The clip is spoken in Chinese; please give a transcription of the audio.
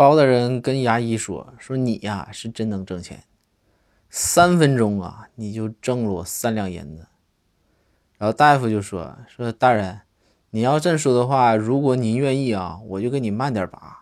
包大人跟牙医说：“说你呀是真能挣钱，三分钟啊你就挣了我三两银子。”然后大夫就说：“说大人，你要这么说的话，如果您愿意啊，我就给你慢点拔。”